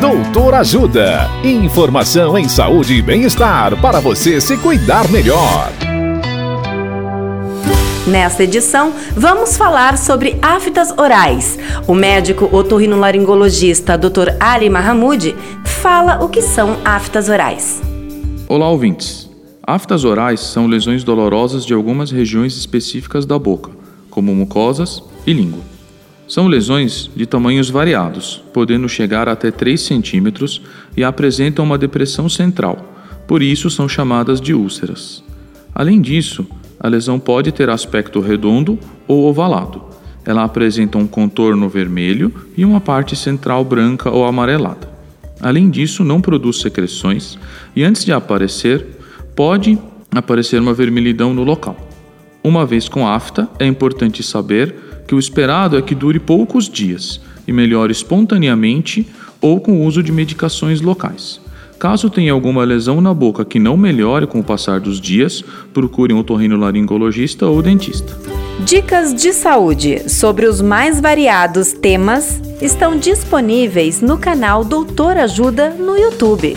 Doutor Ajuda. Informação em saúde e bem-estar para você se cuidar melhor. Nesta edição, vamos falar sobre aftas orais. O médico otorrinolaringologista Dr. Ali Mahamud fala o que são aftas orais. Olá, ouvintes. Aftas orais são lesões dolorosas de algumas regiões específicas da boca, como mucosas e língua. São lesões de tamanhos variados, podendo chegar até 3 centímetros e apresentam uma depressão central, por isso são chamadas de úlceras. Além disso, a lesão pode ter aspecto redondo ou ovalado. Ela apresenta um contorno vermelho e uma parte central branca ou amarelada. Além disso, não produz secreções e antes de aparecer, pode aparecer uma vermelhidão no local. Uma vez com afta, é importante saber que o esperado é que dure poucos dias e melhore espontaneamente ou com o uso de medicações locais. Caso tenha alguma lesão na boca que não melhore com o passar dos dias, procure um otorrinolaringologista ou dentista. Dicas de saúde sobre os mais variados temas estão disponíveis no canal Doutor Ajuda no YouTube.